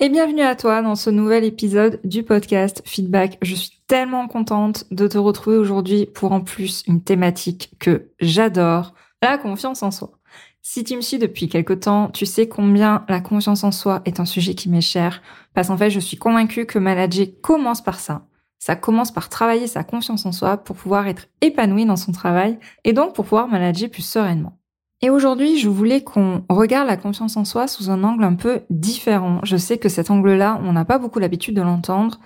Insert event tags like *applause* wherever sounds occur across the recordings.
Et bienvenue à toi dans ce nouvel épisode du podcast Feedback. Je suis tellement contente de te retrouver aujourd'hui pour en plus une thématique que j'adore, la confiance en soi. Si tu me suis depuis quelque temps, tu sais combien la confiance en soi est un sujet qui m'est cher, parce qu'en fait, je suis convaincue que manager commence par ça. Ça commence par travailler sa confiance en soi pour pouvoir être épanoui dans son travail et donc pour pouvoir manager plus sereinement. Et aujourd'hui, je voulais qu'on regarde la confiance en soi sous un angle un peu différent. Je sais que cet angle-là, on n'a pas beaucoup l'habitude de l'entendre.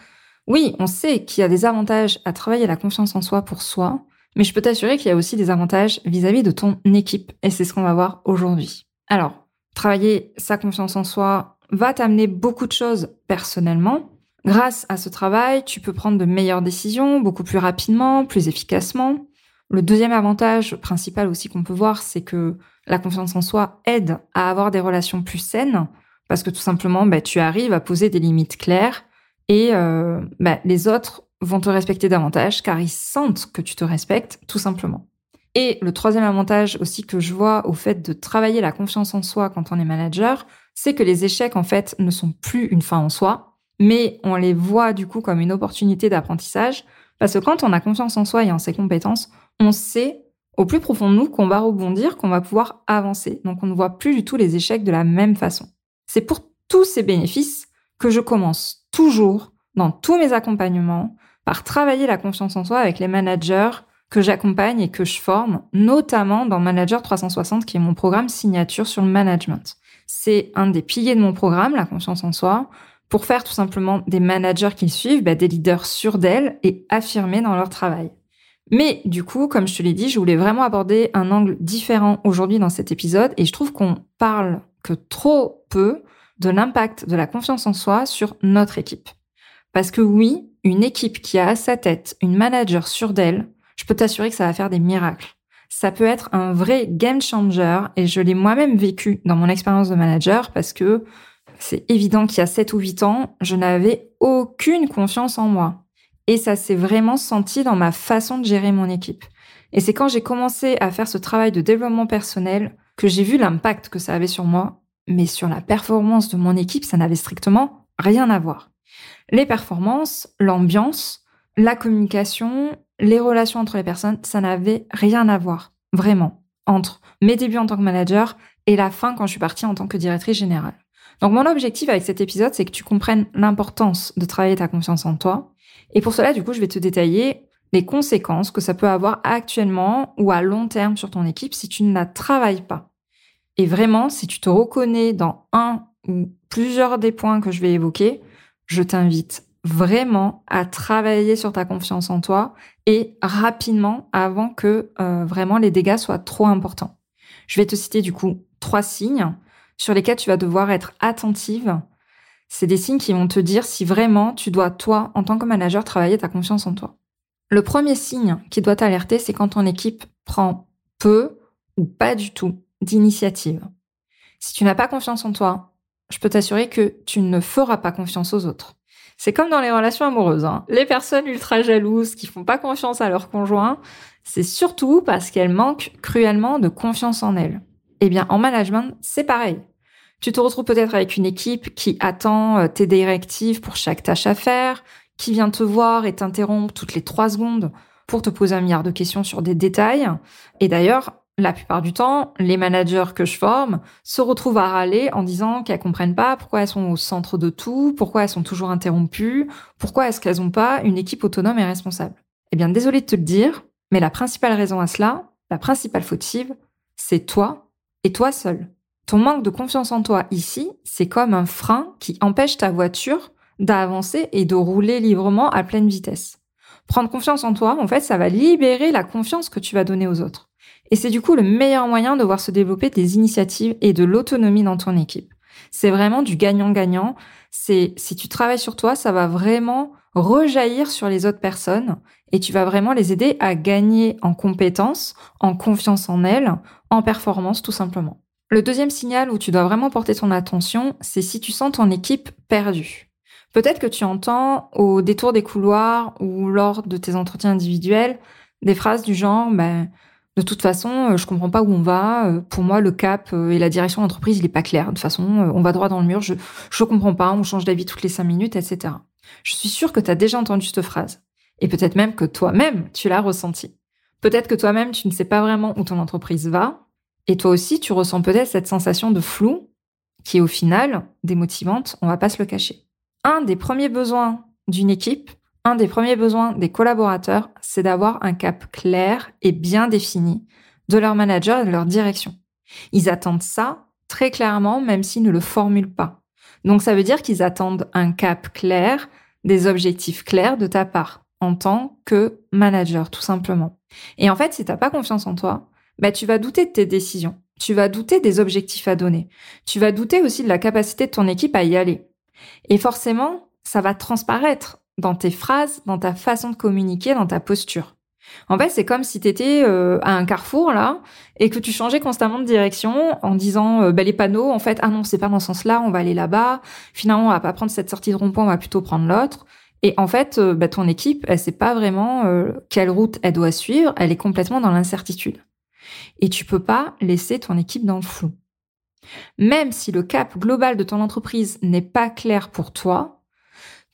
Oui, on sait qu'il y a des avantages à travailler la confiance en soi pour soi, mais je peux t'assurer qu'il y a aussi des avantages vis-à-vis de ton équipe, et c'est ce qu'on va voir aujourd'hui. Alors, travailler sa confiance en soi va t'amener beaucoup de choses personnellement. Grâce à ce travail, tu peux prendre de meilleures décisions beaucoup plus rapidement, plus efficacement. Le deuxième avantage principal aussi qu'on peut voir, c'est que la confiance en soi aide à avoir des relations plus saines, parce que tout simplement, bah, tu arrives à poser des limites claires et euh, bah, les autres vont te respecter davantage car ils sentent que tu te respectes, tout simplement. Et le troisième avantage aussi que je vois au fait de travailler la confiance en soi quand on est manager, c'est que les échecs, en fait, ne sont plus une fin en soi, mais on les voit du coup comme une opportunité d'apprentissage, parce que quand on a confiance en soi et en ses compétences, on sait au plus profond de nous qu'on va rebondir, qu'on va pouvoir avancer. Donc on ne voit plus du tout les échecs de la même façon. C'est pour tous ces bénéfices que je commence toujours dans tous mes accompagnements par travailler la confiance en soi avec les managers que j'accompagne et que je forme, notamment dans Manager 360, qui est mon programme signature sur le management. C'est un des piliers de mon programme, la confiance en soi, pour faire tout simplement des managers qui suivent, bah, des leaders sûrs d'elles et affirmés dans leur travail. Mais du coup, comme je te l'ai dit, je voulais vraiment aborder un angle différent aujourd'hui dans cet épisode et je trouve qu'on parle que trop peu de l'impact de la confiance en soi sur notre équipe. Parce que oui, une équipe qui a à sa tête une manager sûre d'elle, je peux t'assurer que ça va faire des miracles. Ça peut être un vrai game changer et je l'ai moi-même vécu dans mon expérience de manager parce que c'est évident qu'il y a 7 ou 8 ans, je n'avais aucune confiance en moi. Et ça s'est vraiment senti dans ma façon de gérer mon équipe. Et c'est quand j'ai commencé à faire ce travail de développement personnel que j'ai vu l'impact que ça avait sur moi, mais sur la performance de mon équipe, ça n'avait strictement rien à voir. Les performances, l'ambiance, la communication, les relations entre les personnes, ça n'avait rien à voir, vraiment, entre mes débuts en tant que manager et la fin quand je suis partie en tant que directrice générale. Donc mon objectif avec cet épisode, c'est que tu comprennes l'importance de travailler ta confiance en toi. Et pour cela, du coup, je vais te détailler les conséquences que ça peut avoir actuellement ou à long terme sur ton équipe si tu ne la travailles pas. Et vraiment, si tu te reconnais dans un ou plusieurs des points que je vais évoquer, je t'invite vraiment à travailler sur ta confiance en toi et rapidement avant que euh, vraiment les dégâts soient trop importants. Je vais te citer du coup trois signes sur lesquels tu vas devoir être attentive. C'est des signes qui vont te dire si vraiment tu dois, toi, en tant que manager, travailler ta confiance en toi. Le premier signe qui doit t'alerter, c'est quand ton équipe prend peu ou pas du tout d'initiative. Si tu n'as pas confiance en toi, je peux t'assurer que tu ne feras pas confiance aux autres. C'est comme dans les relations amoureuses. Hein. Les personnes ultra jalouses qui font pas confiance à leur conjoint, c'est surtout parce qu'elles manquent cruellement de confiance en elles. Eh bien, en management, c'est pareil. Tu te retrouves peut-être avec une équipe qui attend euh, tes directives pour chaque tâche à faire, qui vient te voir et t'interrompre toutes les trois secondes pour te poser un milliard de questions sur des détails. Et d'ailleurs, la plupart du temps, les managers que je forme se retrouvent à râler en disant qu'elles comprennent pas pourquoi elles sont au centre de tout, pourquoi elles sont toujours interrompues, pourquoi est-ce qu'elles n'ont pas une équipe autonome et responsable. Eh bien, désolé de te le dire, mais la principale raison à cela, la principale fautive, c'est toi et toi seul. Ton manque de confiance en toi ici, c'est comme un frein qui empêche ta voiture d'avancer et de rouler librement à pleine vitesse. Prendre confiance en toi, en fait, ça va libérer la confiance que tu vas donner aux autres. Et c'est du coup le meilleur moyen de voir se développer des initiatives et de l'autonomie dans ton équipe. C'est vraiment du gagnant-gagnant. C'est si tu travailles sur toi, ça va vraiment rejaillir sur les autres personnes et tu vas vraiment les aider à gagner en compétences, en confiance en elles, en performance tout simplement. Le deuxième signal où tu dois vraiment porter ton attention, c'est si tu sens ton équipe perdue. Peut-être que tu entends au détour des couloirs ou lors de tes entretiens individuels des phrases du genre ben, de toute façon, euh, je comprends pas où on va. Euh, pour moi, le cap euh, et la direction d'entreprise, il est pas clair. De toute façon, on va droit dans le mur. Je je comprends pas. On change d'avis toutes les cinq minutes, etc. Je suis sûre que tu as déjà entendu cette phrase. Et peut-être même que toi-même, tu l'as ressenti. Peut-être que toi-même, tu ne sais pas vraiment où ton entreprise va. Et toi aussi, tu ressens peut-être cette sensation de flou qui est au final démotivante. On va pas se le cacher. Un des premiers besoins d'une équipe, un des premiers besoins des collaborateurs, c'est d'avoir un cap clair et bien défini de leur manager et de leur direction. Ils attendent ça très clairement, même s'ils ne le formulent pas. Donc ça veut dire qu'ils attendent un cap clair, des objectifs clairs de ta part en tant que manager, tout simplement. Et en fait, si t'as pas confiance en toi, bah, tu vas douter de tes décisions. Tu vas douter des objectifs à donner. Tu vas douter aussi de la capacité de ton équipe à y aller. Et forcément, ça va transparaître dans tes phrases, dans ta façon de communiquer, dans ta posture. En fait, c'est comme si tu étais euh, à un carrefour là et que tu changeais constamment de direction en disant euh, bah, les panneaux en fait ah non, c'est pas dans ce sens-là, on va aller là-bas. Finalement, on va pas prendre cette sortie de rond-point, on va plutôt prendre l'autre. Et en fait, euh, bah, ton équipe, elle sait pas vraiment quelle route elle doit suivre, elle est complètement dans l'incertitude. Et tu peux pas laisser ton équipe dans le flou. Même si le cap global de ton entreprise n'est pas clair pour toi,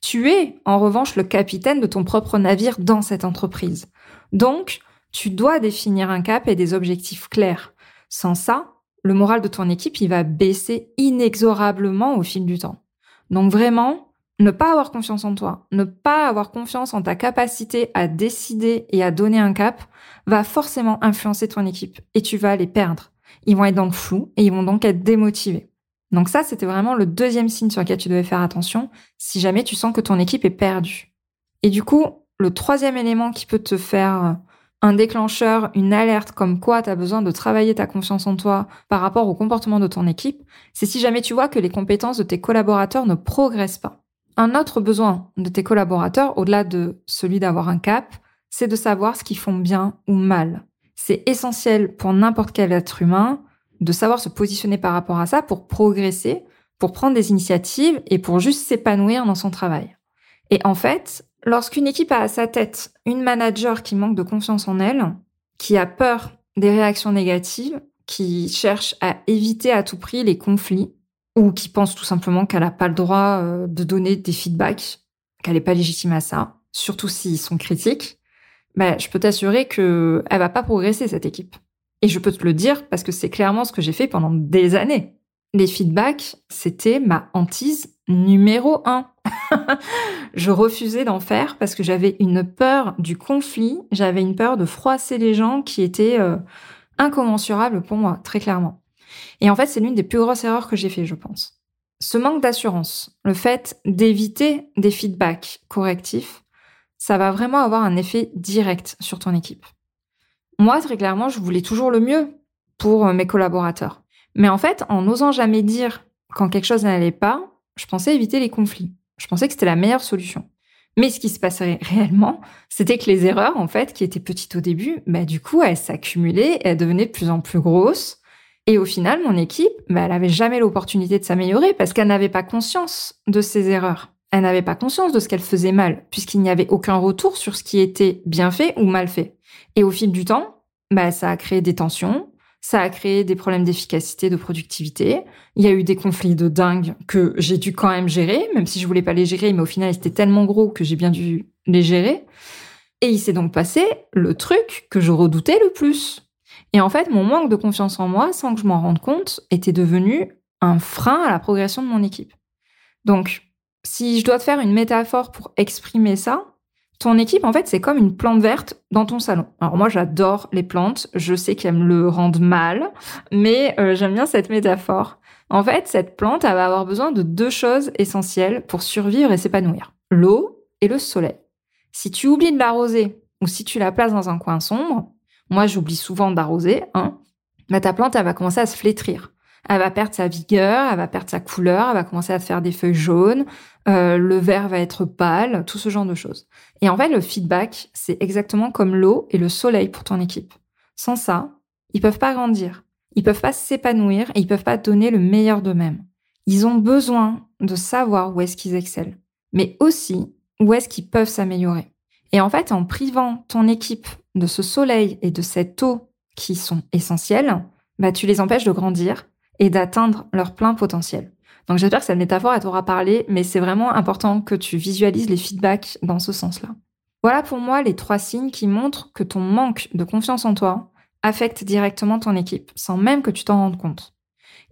tu es, en revanche, le capitaine de ton propre navire dans cette entreprise. Donc, tu dois définir un cap et des objectifs clairs. Sans ça, le moral de ton équipe, il va baisser inexorablement au fil du temps. Donc vraiment, ne pas avoir confiance en toi, ne pas avoir confiance en ta capacité à décider et à donner un cap, va forcément influencer ton équipe et tu vas les perdre. Ils vont être dans le flou et ils vont donc être démotivés. Donc ça, c'était vraiment le deuxième signe sur lequel tu devais faire attention si jamais tu sens que ton équipe est perdue. Et du coup, le troisième élément qui peut te faire un déclencheur, une alerte comme quoi tu as besoin de travailler ta confiance en toi par rapport au comportement de ton équipe, c'est si jamais tu vois que les compétences de tes collaborateurs ne progressent pas. Un autre besoin de tes collaborateurs, au-delà de celui d'avoir un cap, c'est de savoir ce qu'ils font bien ou mal. C'est essentiel pour n'importe quel être humain de savoir se positionner par rapport à ça pour progresser, pour prendre des initiatives et pour juste s'épanouir dans son travail. Et en fait, lorsqu'une équipe a à sa tête une manager qui manque de confiance en elle, qui a peur des réactions négatives, qui cherche à éviter à tout prix les conflits, ou qui pense tout simplement qu'elle n'a pas le droit euh, de donner des feedbacks, qu'elle n'est pas légitime à ça, surtout s'ils sont critiques, ben, je peux t'assurer qu'elle va pas progresser, cette équipe. Et je peux te le dire parce que c'est clairement ce que j'ai fait pendant des années. Les feedbacks, c'était ma hantise numéro un. *laughs* je refusais d'en faire parce que j'avais une peur du conflit, j'avais une peur de froisser les gens qui était euh, incommensurable pour moi, très clairement. Et en fait, c'est l'une des plus grosses erreurs que j'ai fait, je pense. Ce manque d'assurance, le fait d'éviter des feedbacks correctifs, ça va vraiment avoir un effet direct sur ton équipe. Moi, très clairement, je voulais toujours le mieux pour euh, mes collaborateurs. Mais en fait, en n'osant jamais dire quand quelque chose n'allait pas, je pensais éviter les conflits. Je pensais que c'était la meilleure solution. Mais ce qui se passait réellement, c'était que les erreurs, en fait, qui étaient petites au début, bah, du coup, elles s'accumulaient, elles devenaient de plus en plus grosses. Et au final, mon équipe, bah, elle avait jamais l'opportunité de s'améliorer parce qu'elle n'avait pas conscience de ses erreurs. Elle n'avait pas conscience de ce qu'elle faisait mal, puisqu'il n'y avait aucun retour sur ce qui était bien fait ou mal fait. Et au fil du temps, bah, ça a créé des tensions, ça a créé des problèmes d'efficacité, de productivité. Il y a eu des conflits de dingue que j'ai dû quand même gérer, même si je voulais pas les gérer, mais au final, ils étaient tellement gros que j'ai bien dû les gérer. Et il s'est donc passé le truc que je redoutais le plus. Et en fait, mon manque de confiance en moi, sans que je m'en rende compte, était devenu un frein à la progression de mon équipe. Donc, si je dois te faire une métaphore pour exprimer ça, ton équipe, en fait, c'est comme une plante verte dans ton salon. Alors moi, j'adore les plantes. Je sais qu'elles me le rendent mal, mais euh, j'aime bien cette métaphore. En fait, cette plante, elle va avoir besoin de deux choses essentielles pour survivre et s'épanouir. L'eau et le soleil. Si tu oublies de l'arroser ou si tu la places dans un coin sombre, moi j'oublie souvent d'arroser, hein, bah ta plante, elle va commencer à se flétrir. Elle va perdre sa vigueur, elle va perdre sa couleur, elle va commencer à faire des feuilles jaunes, euh, le verre va être pâle, tout ce genre de choses. Et en fait, le feedback, c'est exactement comme l'eau et le soleil pour ton équipe. Sans ça, ils peuvent pas grandir, ils peuvent pas s'épanouir et ils peuvent pas donner le meilleur d'eux-mêmes. Ils ont besoin de savoir où est-ce qu'ils excellent, mais aussi où est-ce qu'ils peuvent s'améliorer. Et en fait, en privant ton équipe de ce soleil et de cette eau qui sont essentiels, bah, tu les empêches de grandir et d'atteindre leur plein potentiel. Donc j'espère que cette métaphore t'aura parlé, mais c'est vraiment important que tu visualises les feedbacks dans ce sens-là. Voilà pour moi les trois signes qui montrent que ton manque de confiance en toi affecte directement ton équipe, sans même que tu t'en rendes compte.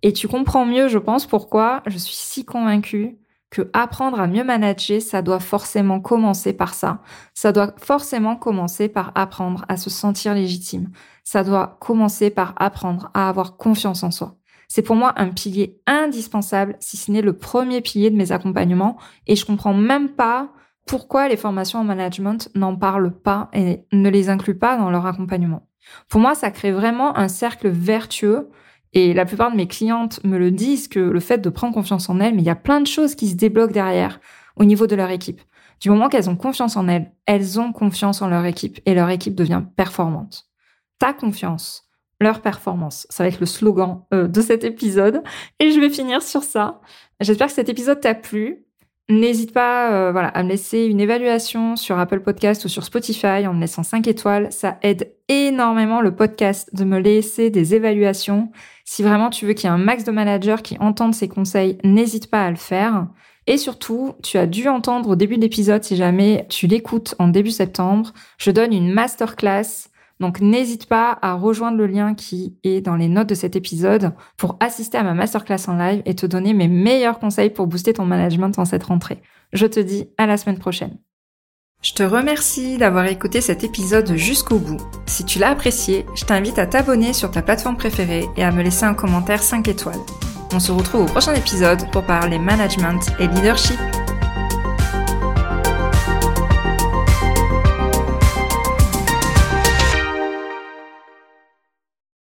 Et tu comprends mieux, je pense, pourquoi je suis si convaincue que apprendre à mieux manager, ça doit forcément commencer par ça. Ça doit forcément commencer par apprendre à se sentir légitime. Ça doit commencer par apprendre à avoir confiance en soi. C'est pour moi un pilier indispensable, si ce n'est le premier pilier de mes accompagnements. Et je comprends même pas pourquoi les formations en management n'en parlent pas et ne les incluent pas dans leur accompagnement. Pour moi, ça crée vraiment un cercle vertueux. Et la plupart de mes clientes me le disent que le fait de prendre confiance en elles, mais il y a plein de choses qui se débloquent derrière au niveau de leur équipe. Du moment qu'elles ont confiance en elles, elles ont confiance en leur équipe et leur équipe devient performante. Ta confiance, leur performance. Ça va être le slogan euh, de cet épisode. Et je vais finir sur ça. J'espère que cet épisode t'a plu. N'hésite pas euh, voilà, à me laisser une évaluation sur Apple Podcast ou sur Spotify en me laissant 5 étoiles. Ça aide énormément le podcast de me laisser des évaluations. Si vraiment tu veux qu'il y ait un max de managers qui entendent ces conseils, n'hésite pas à le faire. Et surtout, tu as dû entendre au début de l'épisode, si jamais tu l'écoutes en début septembre, je donne une masterclass donc n'hésite pas à rejoindre le lien qui est dans les notes de cet épisode pour assister à ma masterclass en live et te donner mes meilleurs conseils pour booster ton management en cette rentrée. Je te dis à la semaine prochaine. Je te remercie d'avoir écouté cet épisode jusqu'au bout. Si tu l'as apprécié, je t'invite à t'abonner sur ta plateforme préférée et à me laisser un commentaire 5 étoiles. On se retrouve au prochain épisode pour parler management et leadership.